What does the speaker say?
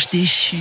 Ange déchu.